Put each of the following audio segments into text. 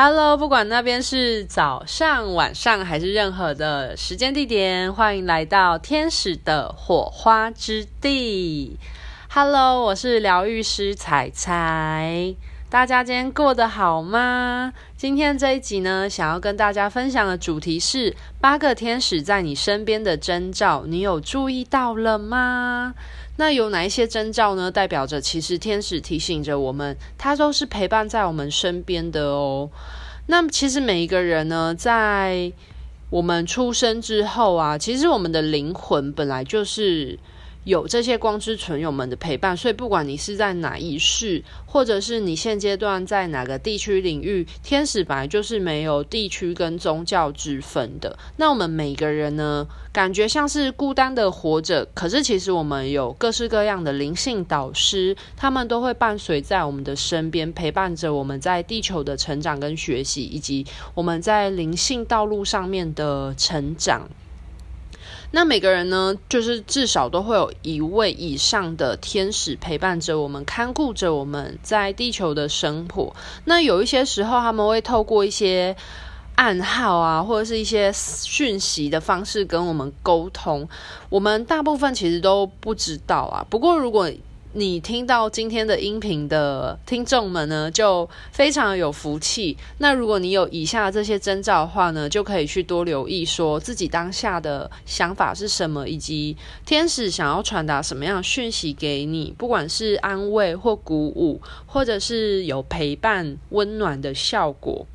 Hello，不管那边是早上、晚上还是任何的时间地点，欢迎来到天使的火花之地。Hello，我是疗愈师彩彩，大家今天过得好吗？今天这一集呢，想要跟大家分享的主题是八个天使在你身边的征兆，你有注意到了吗？那有哪一些征兆呢？代表着其实天使提醒着我们，它都是陪伴在我们身边的哦。那其实每一个人呢，在我们出生之后啊，其实我们的灵魂本来就是。有这些光之存有们的陪伴，所以不管你是在哪一世，或者是你现阶段在哪个地区领域，天使本来就是没有地区跟宗教之分的。那我们每个人呢，感觉像是孤单的活着，可是其实我们有各式各样的灵性导师，他们都会伴随在我们的身边，陪伴着我们在地球的成长跟学习，以及我们在灵性道路上面的成长。那每个人呢，就是至少都会有一位以上的天使陪伴着我们，看顾着我们在地球的生活。那有一些时候，他们会透过一些暗号啊，或者是一些讯息的方式跟我们沟通。我们大部分其实都不知道啊。不过如果你听到今天的音频的听众们呢，就非常有福气。那如果你有以下这些征兆的话呢，就可以去多留意，说自己当下的想法是什么，以及天使想要传达什么样讯息给你，不管是安慰或鼓舞，或者是有陪伴、温暖的效果。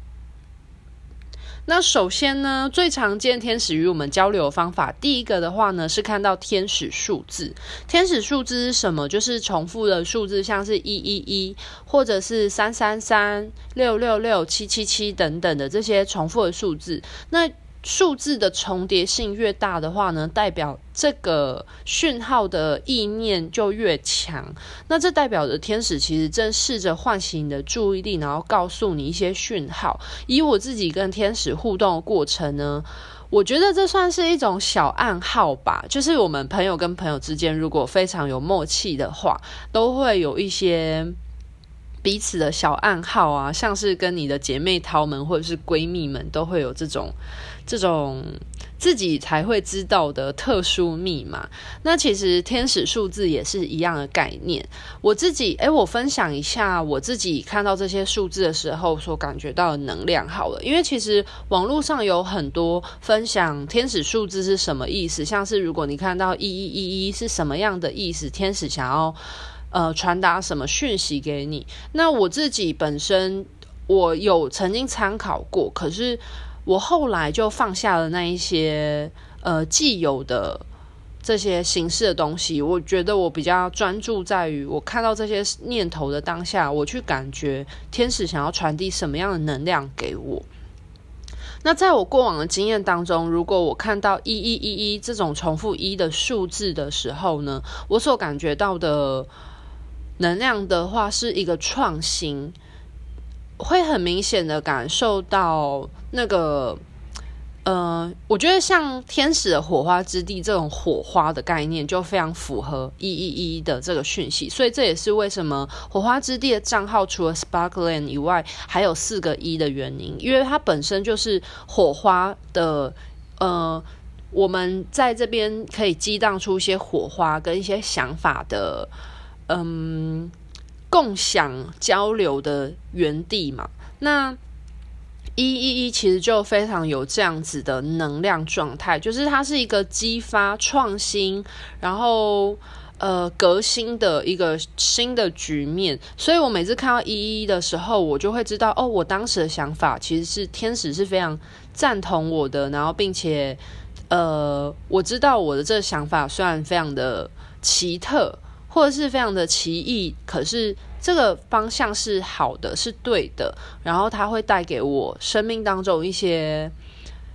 那首先呢，最常见天使与我们交流的方法，第一个的话呢，是看到天使数字。天使数字是什么？就是重复的数字，像是一一一，或者是三三三、六六六、七七七等等的这些重复的数字。那数字的重叠性越大的话呢，代表这个讯号的意念就越强。那这代表着天使其实正试着唤醒你的注意力，然后告诉你一些讯号。以我自己跟天使互动的过程呢，我觉得这算是一种小暗号吧。就是我们朋友跟朋友之间，如果非常有默契的话，都会有一些。彼此的小暗号啊，像是跟你的姐妹淘们或者是闺蜜们，都会有这种这种自己才会知道的特殊密码。那其实天使数字也是一样的概念。我自己，诶，我分享一下我自己看到这些数字的时候所感觉到的能量好了。因为其实网络上有很多分享天使数字是什么意思，像是如果你看到一一一一是什么样的意思，天使想要。呃，传达什么讯息给你？那我自己本身，我有曾经参考过，可是我后来就放下了那一些呃既有的这些形式的东西。我觉得我比较专注在于，我看到这些念头的当下，我去感觉天使想要传递什么样的能量给我。那在我过往的经验当中，如果我看到一一一一这种重复一的数字的时候呢，我所感觉到的。能量的话是一个创新，会很明显的感受到那个，呃，我觉得像天使的火花之地这种火花的概念就非常符合一一一的这个讯息，所以这也是为什么火花之地的账号除了 Sparkland 以外，还有四个一的原因，因为它本身就是火花的，呃，我们在这边可以激荡出一些火花跟一些想法的。嗯，共享交流的园地嘛，那一一一其实就非常有这样子的能量状态，就是它是一个激发创新，然后呃革新的一个新的局面。所以我每次看到一一一的时候，我就会知道哦，我当时的想法其实是天使是非常赞同我的，然后并且呃，我知道我的这个想法虽然非常的奇特。或者是非常的奇异，可是这个方向是好的，是对的，然后它会带给我生命当中一些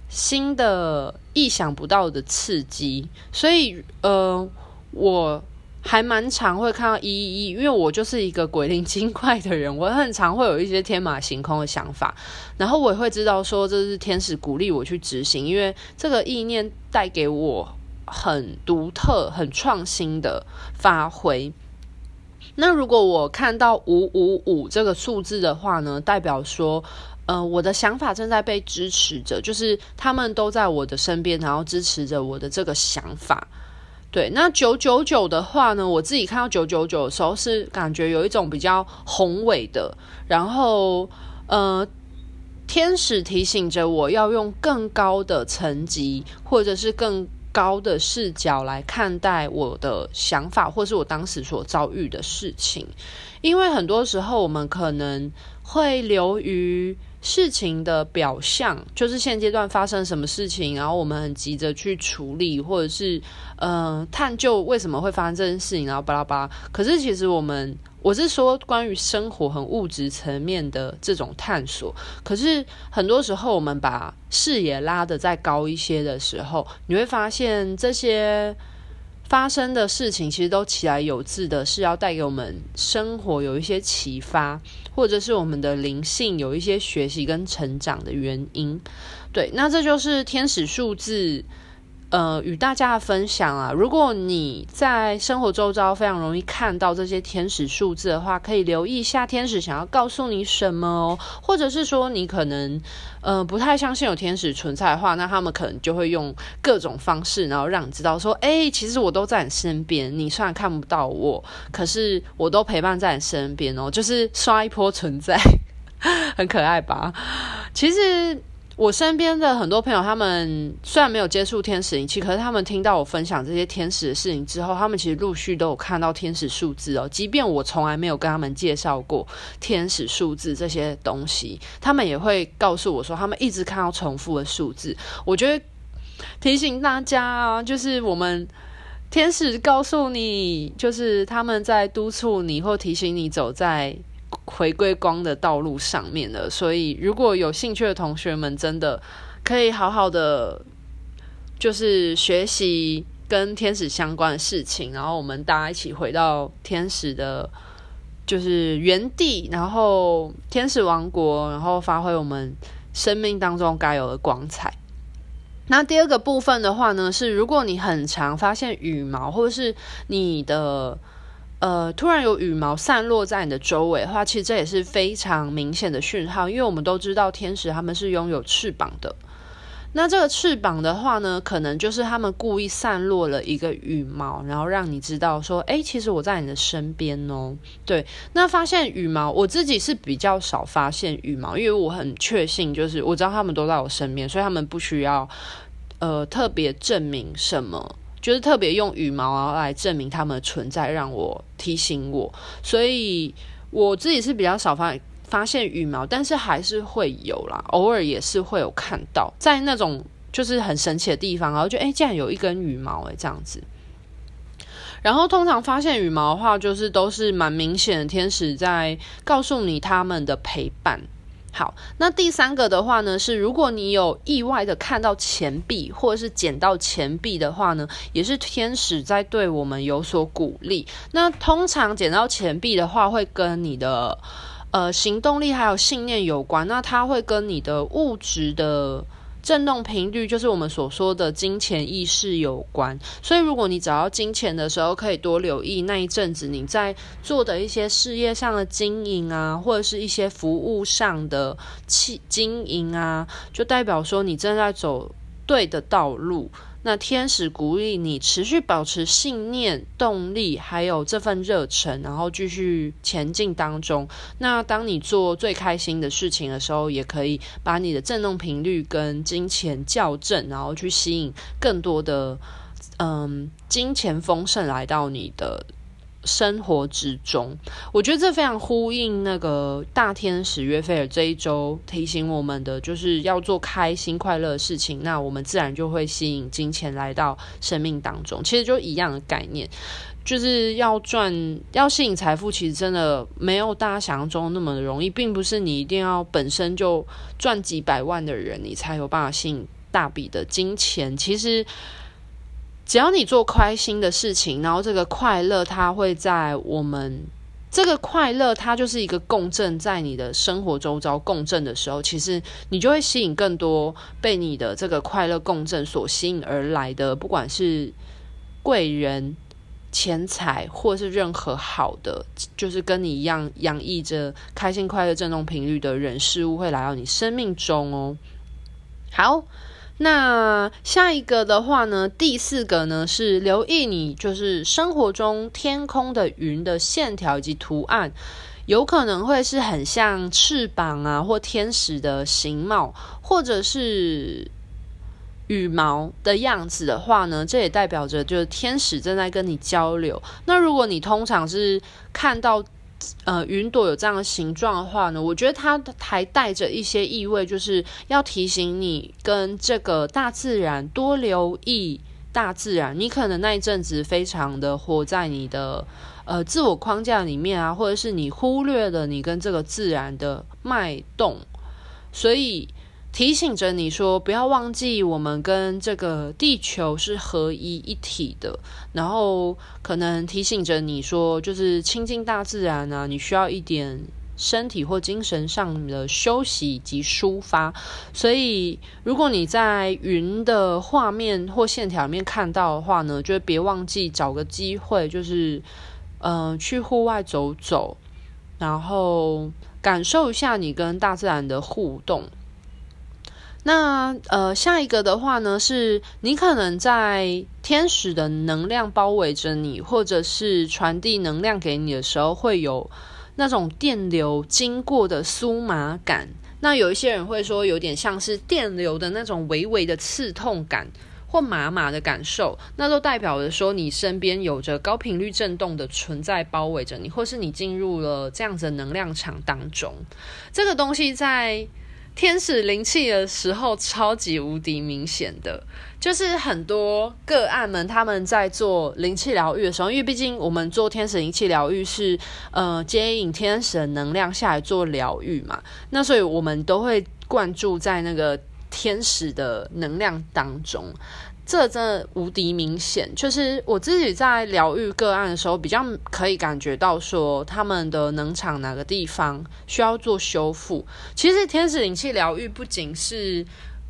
新的、意想不到的刺激，所以呃，我还蛮常会看到一一一，因为我就是一个鬼灵精怪的人，我很常会有一些天马行空的想法，然后我也会知道说这是天使鼓励我去执行，因为这个意念带给我。很独特、很创新的发挥。那如果我看到五五五这个数字的话呢，代表说，呃，我的想法正在被支持着，就是他们都在我的身边，然后支持着我的这个想法。对，那九九九的话呢，我自己看到九九九的时候，是感觉有一种比较宏伟的，然后呃，天使提醒着我要用更高的层级，或者是更高的视角来看待我的想法，或是我当时所遭遇的事情，因为很多时候我们可能会流于。事情的表象就是现阶段发生什么事情，然后我们很急着去处理，或者是嗯、呃、探究为什么会发生这件事情，然后巴拉巴拉。可是其实我们我是说关于生活很物质层面的这种探索。可是很多时候我们把视野拉得再高一些的时候，你会发现这些。发生的事情其实都起来有致的，是要带给我们生活有一些启发，或者是我们的灵性有一些学习跟成长的原因。对，那这就是天使数字。呃，与大家的分享啊，如果你在生活周遭非常容易看到这些天使数字的话，可以留意一下天使想要告诉你什么哦，或者是说你可能呃不太相信有天使存在的话，那他们可能就会用各种方式，然后让你知道说，哎，其实我都在你身边，你虽然看不到我，可是我都陪伴在你身边哦，就是刷一波存在，很可爱吧？其实。我身边的很多朋友，他们虽然没有接触天使灵气，可是他们听到我分享这些天使的事情之后，他们其实陆续都有看到天使数字哦。即便我从来没有跟他们介绍过天使数字这些东西，他们也会告诉我说，他们一直看到重复的数字。我觉得提醒大家啊，就是我们天使告诉你，就是他们在督促你或提醒你走在。回归光的道路上面了，所以如果有兴趣的同学们，真的可以好好的就是学习跟天使相关的事情，然后我们大家一起回到天使的，就是原地，然后天使王国，然后发挥我们生命当中该有的光彩。那第二个部分的话呢，是如果你很常发现羽毛，或者是你的。呃，突然有羽毛散落在你的周围的话，其实这也是非常明显的讯号，因为我们都知道天使他们是拥有翅膀的。那这个翅膀的话呢，可能就是他们故意散落了一个羽毛，然后让你知道说，诶，其实我在你的身边哦。对，那发现羽毛，我自己是比较少发现羽毛，因为我很确信，就是我知道他们都在我身边，所以他们不需要呃特别证明什么。就是特别用羽毛来证明它们的存在，让我提醒我，所以我自己是比较少发发现羽毛，但是还是会有啦，偶尔也是会有看到，在那种就是很神奇的地方，然后就诶，竟然有一根羽毛诶，这样子。然后通常发现羽毛的话，就是都是蛮明显的天使在告诉你他们的陪伴。好，那第三个的话呢，是如果你有意外的看到钱币，或者是捡到钱币的话呢，也是天使在对我们有所鼓励。那通常捡到钱币的话，会跟你的呃行动力还有信念有关。那它会跟你的物质的。震动频率就是我们所说的金钱意识有关，所以如果你找到金钱的时候，可以多留意那一阵子你在做的一些事业上的经营啊，或者是一些服务上的经经营啊，就代表说你正在走对的道路。那天使鼓励你持续保持信念、动力，还有这份热忱，然后继续前进当中。那当你做最开心的事情的时候，也可以把你的振动频率跟金钱校正，然后去吸引更多的嗯金钱丰盛来到你的。生活之中，我觉得这非常呼应那个大天使约菲尔这一周提醒我们的，就是要做开心快乐的事情，那我们自然就会吸引金钱来到生命当中。其实就一样的概念，就是要赚、要吸引财富，其实真的没有大家想象中那么容易，并不是你一定要本身就赚几百万的人，你才有办法吸引大笔的金钱。其实。只要你做开心的事情，然后这个快乐它会在我们这个快乐，它就是一个共振，在你的生活周遭共振的时候，其实你就会吸引更多被你的这个快乐共振所吸引而来的，不管是贵人、钱财，或是任何好的，就是跟你一样洋溢着开心快乐振动频率的人事物，会来到你生命中哦。好。那下一个的话呢，第四个呢是留意你就是生活中天空的云的线条以及图案，有可能会是很像翅膀啊，或天使的形貌，或者是羽毛的样子的话呢，这也代表着就是天使正在跟你交流。那如果你通常是看到。呃，云朵有这样的形状的话呢，我觉得它还带着一些意味，就是要提醒你跟这个大自然多留意大自然。你可能那一阵子非常的活在你的呃自我框架里面啊，或者是你忽略了你跟这个自然的脉动，所以。提醒着你说，不要忘记我们跟这个地球是合一一体的。然后可能提醒着你说，就是亲近大自然啊，你需要一点身体或精神上的休息及抒发。所以，如果你在云的画面或线条里面看到的话呢，就别忘记找个机会，就是嗯、去户外走走，然后感受一下你跟大自然的互动。那呃，下一个的话呢，是你可能在天使的能量包围着你，或者是传递能量给你的时候，会有那种电流经过的酥麻感。那有一些人会说，有点像是电流的那种微微的刺痛感或麻麻的感受，那都代表着说你身边有着高频率震动的存在包围着你，或是你进入了这样子的能量场当中。这个东西在。天使灵气的时候，超级无敌明显的，就是很多个案们他们在做灵气疗愈的时候，因为毕竟我们做天使灵气疗愈是呃接引天使能量下来做疗愈嘛，那所以我们都会灌注在那个天使的能量当中。这真的无敌明显，就是我自己在疗愈个案的时候，比较可以感觉到说他们的能场哪个地方需要做修复。其实天使灵气疗愈不仅是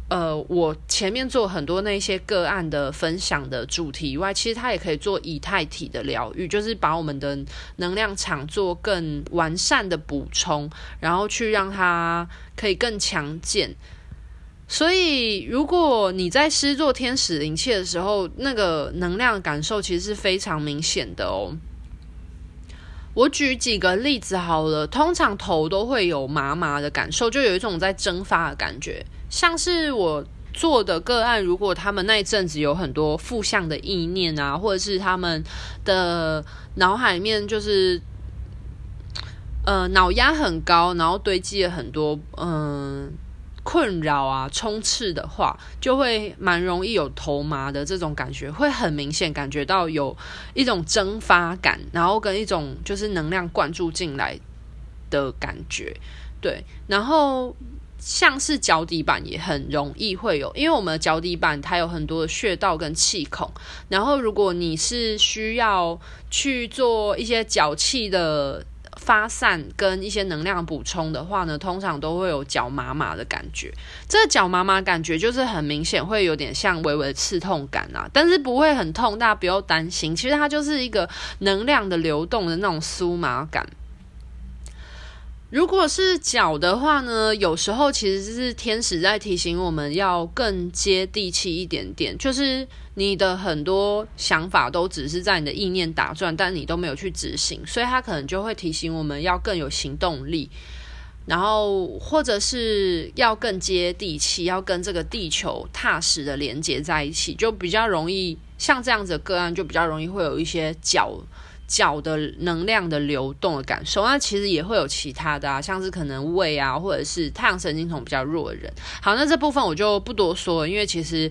呃我前面做很多那些个案的分享的主题以外，其实它也可以做以太体的疗愈，就是把我们的能量场做更完善的补充，然后去让它可以更强健。所以，如果你在施作天使灵气的时候，那个能量感受其实是非常明显的哦。我举几个例子好了，通常头都会有麻麻的感受，就有一种在蒸发的感觉，像是我做的个案，如果他们那一阵子有很多负向的意念啊，或者是他们的脑海里面就是呃脑压很高，然后堆积了很多嗯。困扰啊，充斥的话，就会蛮容易有头麻的这种感觉，会很明显感觉到有一种蒸发感，然后跟一种就是能量灌注进来的感觉，对。然后像是脚底板也很容易会有，因为我们的脚底板它有很多的穴道跟气孔，然后如果你是需要去做一些脚气的。发散跟一些能量补充的话呢，通常都会有脚麻麻的感觉。这个脚麻麻感觉就是很明显，会有点像微微的刺痛感啊，但是不会很痛，大家不用担心。其实它就是一个能量的流动的那种酥麻感。如果是脚的话呢，有时候其实是天使在提醒我们要更接地气一点点，就是你的很多想法都只是在你的意念打转，但你都没有去执行，所以他可能就会提醒我们要更有行动力，然后或者是要更接地气，要跟这个地球踏实的连接在一起，就比较容易像这样子的个案，就比较容易会有一些脚。脚的能量的流动的感受，那其实也会有其他的啊，像是可能胃啊，或者是太阳神经丛比较弱的人。好，那这部分我就不多说了，因为其实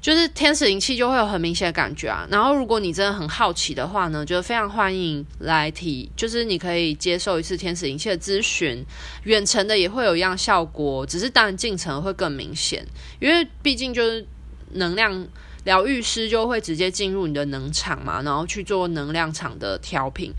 就是天使灵气就会有很明显的感觉啊。然后如果你真的很好奇的话呢，就非常欢迎来提，就是你可以接受一次天使灵气的咨询，远程的也会有一样效果，只是当然近程会更明显，因为毕竟就是能量。疗愈师就会直接进入你的能场嘛，然后去做能量场的调频。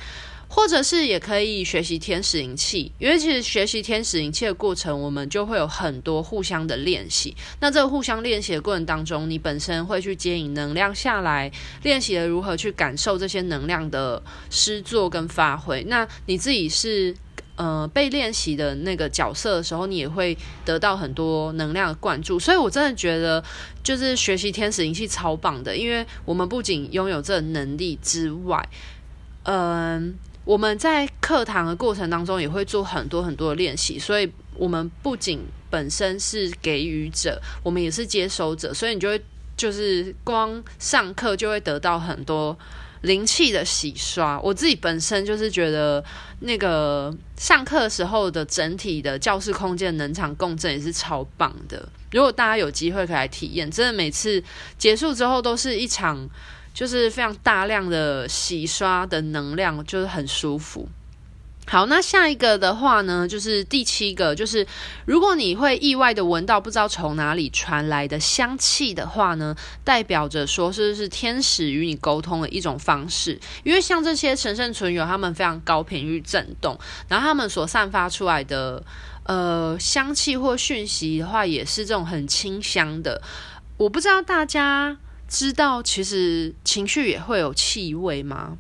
或者是也可以学习天使灵气，因为其实学习天使灵气的过程，我们就会有很多互相的练习。那这个互相练习的过程当中，你本身会去接引能量下来，练习了如何去感受这些能量的施作跟发挥。那你自己是呃被练习的那个角色的时候，你也会得到很多能量的灌注。所以我真的觉得，就是学习天使灵气超棒的，因为我们不仅拥有这能力之外，嗯、呃。我们在课堂的过程当中也会做很多很多的练习，所以我们不仅本身是给予者，我们也是接收者，所以你就会就是光上课就会得到很多灵气的洗刷。我自己本身就是觉得那个上课时候的整体的教室空间能场共振也是超棒的。如果大家有机会可以来体验，真的每次结束之后都是一场。就是非常大量的洗刷的能量，就是很舒服。好，那下一个的话呢，就是第七个，就是如果你会意外的闻到不知道从哪里传来的香气的话呢，代表着说是是天使与你沟通的一种方式。因为像这些神圣存有，他们非常高频率震动，然后他们所散发出来的呃香气或讯息的话，也是这种很清香的。我不知道大家。知道其实情绪也会有气味吗？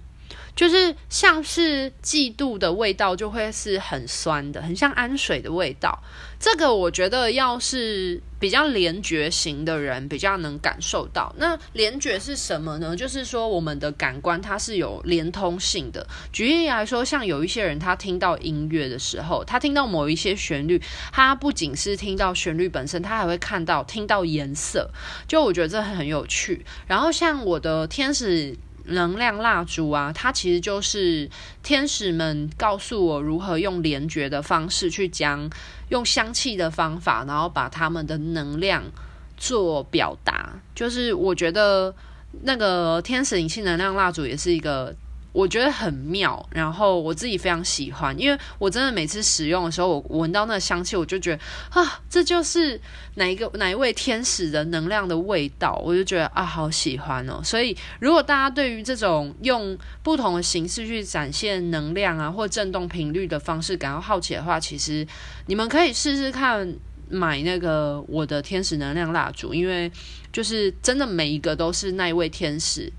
就是像是嫉妒的味道，就会是很酸的，很像氨水的味道。这个我觉得要是比较联觉型的人比较能感受到。那联觉是什么呢？就是说我们的感官它是有连通性的。举例来说，像有一些人他听到音乐的时候，他听到某一些旋律，他不仅是听到旋律本身，他还会看到听到颜色。就我觉得这很有趣。然后像我的天使。能量蜡烛啊，它其实就是天使们告诉我如何用联觉的方式去将用香气的方法，然后把他们的能量做表达。就是我觉得那个天使隐性能量蜡烛也是一个。我觉得很妙，然后我自己非常喜欢，因为我真的每次使用的时候，我闻到那个香气，我就觉得啊，这就是哪一个哪一位天使的能量的味道，我就觉得啊，好喜欢哦。所以，如果大家对于这种用不同的形式去展现能量啊，或震动频率的方式感到好奇的话，其实你们可以试试看买那个我的天使能量蜡烛，因为就是真的每一个都是那一位天使。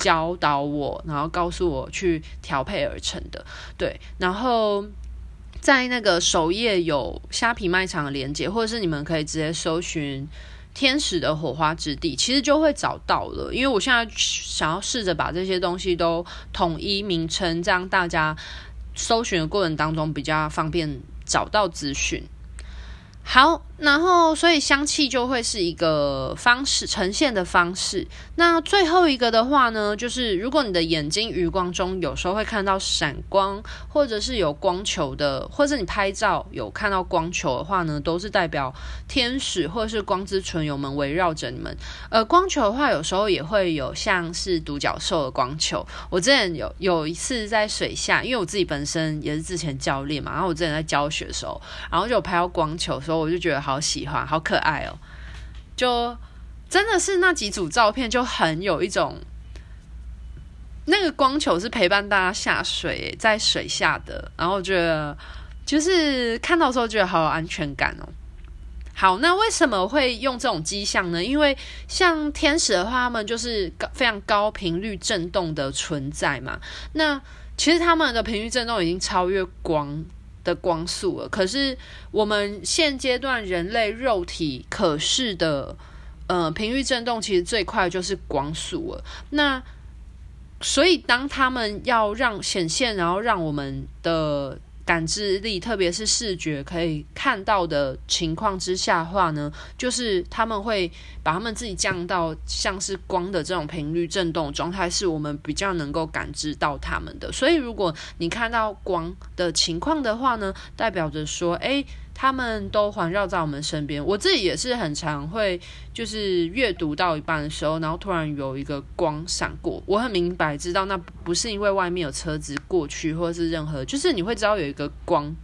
教导我，然后告诉我去调配而成的，对。然后在那个首页有虾皮卖场的链接，或者是你们可以直接搜寻“天使的火花之地”，其实就会找到了。因为我现在想要试着把这些东西都统一名称，这样大家搜寻的过程当中比较方便找到资讯。好，然后所以香气就会是一个方式呈现的方式。那最后一个的话呢，就是如果你的眼睛余光中有时候会看到闪光，或者是有光球的，或者你拍照有看到光球的话呢，都是代表天使或者是光之纯友们围绕着你们。呃，光球的话，有时候也会有像是独角兽的光球。我之前有有一次在水下，因为我自己本身也是之前教练嘛，然后我之前在教学的时候，然后就有拍到光球的时候。我就觉得好好喜欢，好可爱哦！就真的是那几组照片，就很有一种那个光球是陪伴大家下水，在水下的，然后觉得就是看到的时候觉得好有安全感哦。好，那为什么会用这种迹象呢？因为像天使的话，他们就是非常高频率震动的存在嘛。那其实他们的频率震动已经超越光。的光速了，可是我们现阶段人类肉体可视的，呃，频率振动其实最快就是光速了。那所以当他们要让显现，然后让我们的。感知力，特别是视觉可以看到的情况之下的话呢，就是他们会把他们自己降到像是光的这种频率震动状态，是我们比较能够感知到他们的。所以，如果你看到光的情况的话呢，代表着说，诶。他们都环绕在我们身边，我自己也是很常会，就是阅读到一半的时候，然后突然有一个光闪过，我很明白知道那不是因为外面有车子过去，或者是任何，就是你会知道有一个光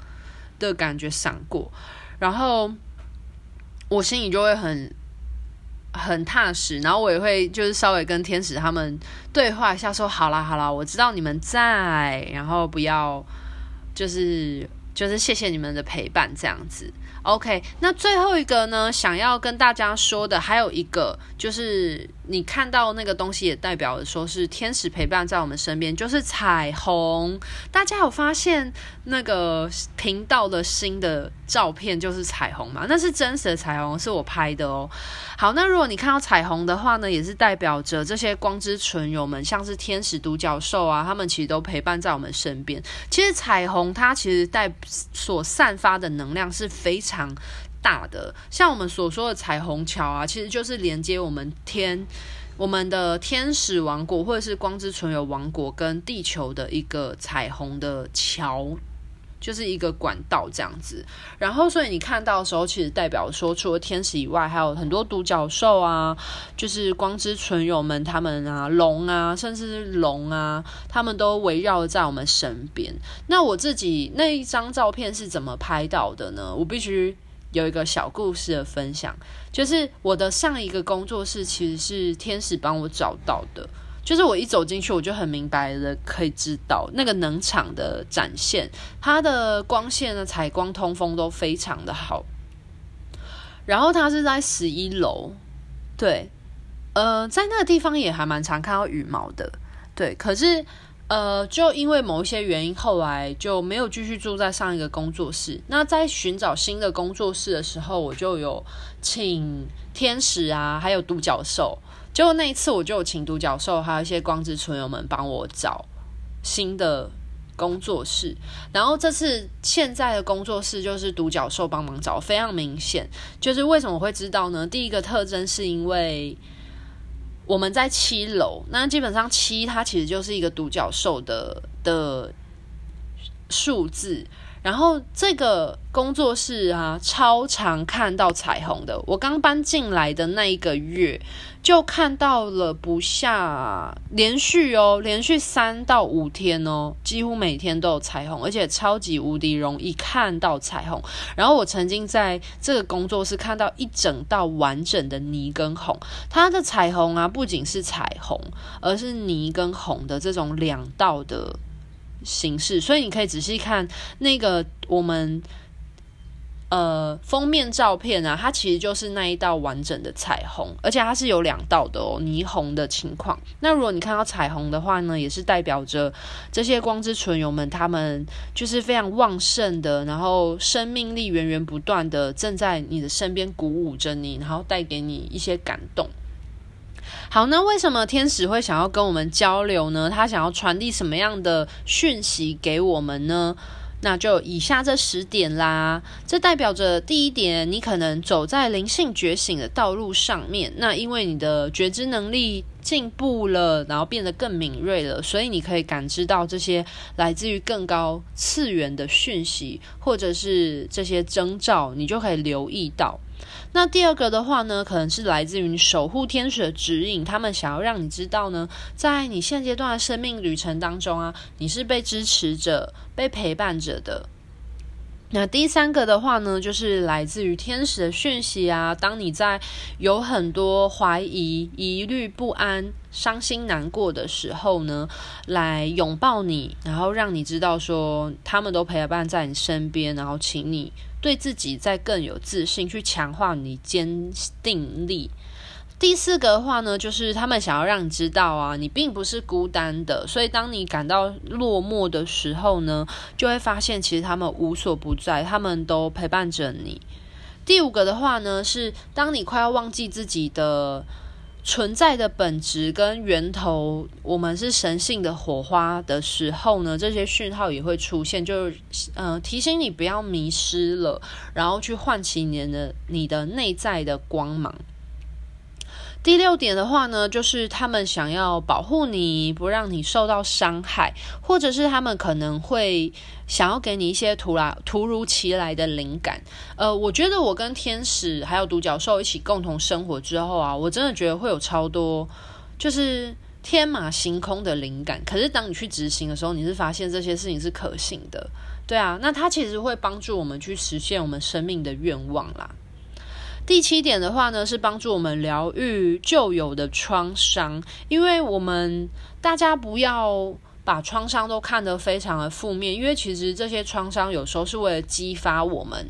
的感觉闪过，然后我心里就会很很踏实，然后我也会就是稍微跟天使他们对话一下，说好啦好啦，我知道你们在，然后不要就是就是谢谢你们的陪伴这样子。OK，那最后一个呢，想要跟大家说的还有一个就是。你看到那个东西，也代表说是天使陪伴在我们身边，就是彩虹。大家有发现那个频道的新的照片就是彩虹吗？那是真实的彩虹，是我拍的哦。好，那如果你看到彩虹的话呢，也是代表着这些光之纯友们，像是天使、独角兽啊，他们其实都陪伴在我们身边。其实彩虹它其实带所散发的能量是非常。大的，像我们所说的彩虹桥啊，其实就是连接我们天、我们的天使王国或者是光之存有王国跟地球的一个彩虹的桥，就是一个管道这样子。然后，所以你看到的时候，其实代表说，除了天使以外，还有很多独角兽啊，就是光之存有们他们啊，龙啊，甚至是龙啊，他们都围绕在我们身边。那我自己那一张照片是怎么拍到的呢？我必须。有一个小故事的分享，就是我的上一个工作室其实是天使帮我找到的，就是我一走进去，我就很明白的可以知道那个能场的展现，它的光线的采光通风都非常的好，然后它是在十一楼，对，呃，在那个地方也还蛮常看到羽毛的，对，可是。呃，就因为某一些原因，后来就没有继续住在上一个工作室。那在寻找新的工作室的时候，我就有请天使啊，还有独角兽。结果那一次，我就有请独角兽，还有一些光之存友们帮我找新的工作室。然后这次现在的工作室就是独角兽帮忙找，非常明显。就是为什么会知道呢？第一个特征是因为。我们在七楼，那基本上七它其实就是一个独角兽的的数字。然后这个工作室啊，超常看到彩虹的。我刚搬进来的那一个月，就看到了不下连续哦，连续三到五天哦，几乎每天都有彩虹，而且超级无敌容易看到彩虹。然后我曾经在这个工作室看到一整道完整的霓跟红，它的彩虹啊，不仅是彩虹，而是霓跟红的这种两道的。形式，所以你可以仔细看那个我们呃封面照片啊，它其实就是那一道完整的彩虹，而且它是有两道的哦，霓虹的情况。那如果你看到彩虹的话呢，也是代表着这些光之存有们，他们就是非常旺盛的，然后生命力源源不断的正在你的身边鼓舞着你，然后带给你一些感动。好，那为什么天使会想要跟我们交流呢？他想要传递什么样的讯息给我们呢？那就以下这十点啦。这代表着第一点，你可能走在灵性觉醒的道路上面。那因为你的觉知能力进步了，然后变得更敏锐了，所以你可以感知到这些来自于更高次元的讯息，或者是这些征兆，你就可以留意到。那第二个的话呢，可能是来自于守护天使的指引，他们想要让你知道呢，在你现阶段的生命旅程当中啊，你是被支持着、被陪伴着的。那第三个的话呢，就是来自于天使的讯息啊，当你在有很多怀疑、疑虑、不安、伤心、难过的时候呢，来拥抱你，然后让你知道说，他们都陪伴在你身边，然后请你。对自己再更有自信，去强化你坚定力。第四个的话呢，就是他们想要让你知道啊，你并不是孤单的。所以当你感到落寞的时候呢，就会发现其实他们无所不在，他们都陪伴着你。第五个的话呢，是当你快要忘记自己的。存在的本质跟源头，我们是神性的火花的时候呢，这些讯号也会出现，就是呃提醒你不要迷失了，然后去唤起你的你的内在的光芒。第六点的话呢，就是他们想要保护你，不让你受到伤害，或者是他们可能会想要给你一些突然突如其来的灵感。呃，我觉得我跟天使还有独角兽一起共同生活之后啊，我真的觉得会有超多就是天马行空的灵感。可是当你去执行的时候，你是发现这些事情是可行的。对啊，那它其实会帮助我们去实现我们生命的愿望啦。第七点的话呢，是帮助我们疗愈旧有的创伤，因为我们大家不要把创伤都看得非常的负面，因为其实这些创伤有时候是为了激发我们，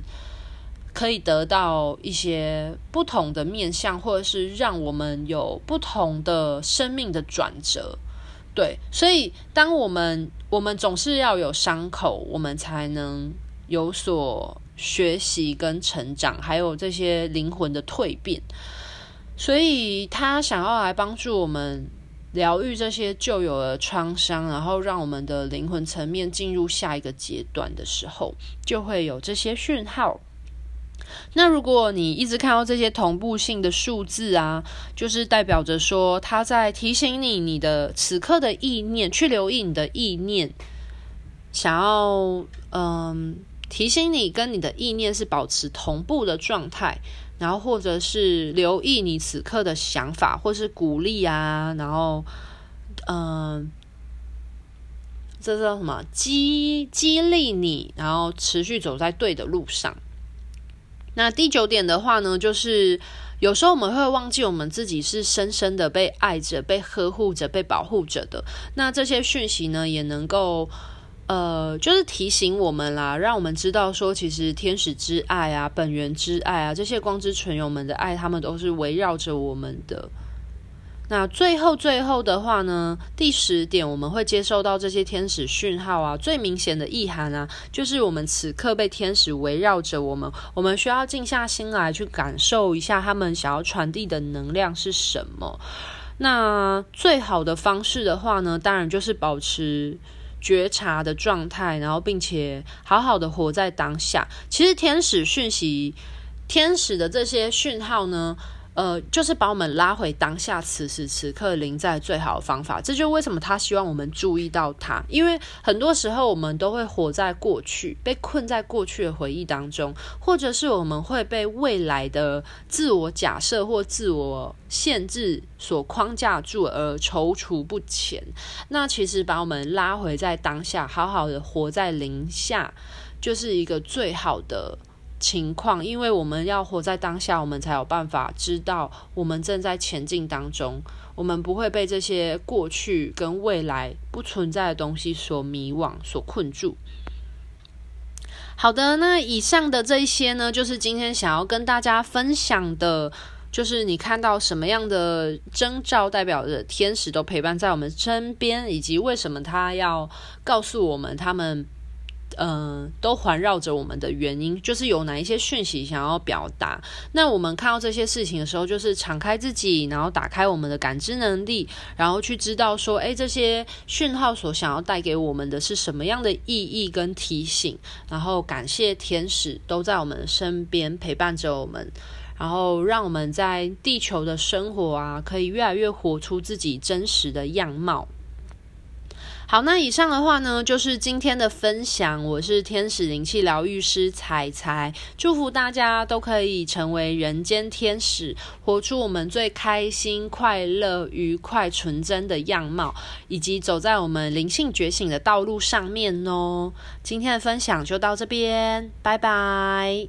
可以得到一些不同的面向，或者是让我们有不同的生命的转折。对，所以当我们我们总是要有伤口，我们才能有所学习跟成长，还有这些灵魂的蜕变。所以他想要来帮助我们疗愈这些旧有的创伤，然后让我们的灵魂层面进入下一个阶段的时候，就会有这些讯号。那如果你一直看到这些同步性的数字啊，就是代表着说他在提醒你，你的此刻的意念，去留意你的意念，想要嗯提醒你跟你的意念是保持同步的状态，然后或者是留意你此刻的想法，或是鼓励啊，然后嗯，这叫什么？激激励你，然后持续走在对的路上。那第九点的话呢，就是有时候我们会忘记我们自己是深深的被爱着、被呵护着、被保护着的。那这些讯息呢，也能够呃，就是提醒我们啦，让我们知道说，其实天使之爱啊、本源之爱啊，这些光之纯友们的爱，他们都是围绕着我们的。那最后最后的话呢，第十点我们会接受到这些天使讯号啊，最明显的意涵啊，就是我们此刻被天使围绕着我们，我们需要静下心来去感受一下他们想要传递的能量是什么。那最好的方式的话呢，当然就是保持觉察的状态，然后并且好好的活在当下。其实天使讯息、天使的这些讯号呢，呃，就是把我们拉回当下，此时此刻临在最好的方法。这就为什么他希望我们注意到他，因为很多时候我们都会活在过去，被困在过去的回忆当中，或者是我们会被未来的自我假设或自我限制所框架住而踌躇不前。那其实把我们拉回在当下，好好的活在零下，就是一个最好的。情况，因为我们要活在当下，我们才有办法知道我们正在前进当中，我们不会被这些过去跟未来不存在的东西所迷惘、所困住。好的，那以上的这一些呢，就是今天想要跟大家分享的，就是你看到什么样的征兆，代表着天使都陪伴在我们身边，以及为什么他要告诉我们他们。嗯、都环绕着我们的原因，就是有哪一些讯息想要表达。那我们看到这些事情的时候，就是敞开自己，然后打开我们的感知能力，然后去知道说，诶，这些讯号所想要带给我们的是什么样的意义跟提醒。然后感谢天使都在我们身边陪伴着我们，然后让我们在地球的生活啊，可以越来越活出自己真实的样貌。好，那以上的话呢，就是今天的分享。我是天使灵气疗愈师彩彩，祝福大家都可以成为人间天使，活出我们最开心、快乐、愉快、纯真的样貌，以及走在我们灵性觉醒的道路上面哦。今天的分享就到这边，拜拜。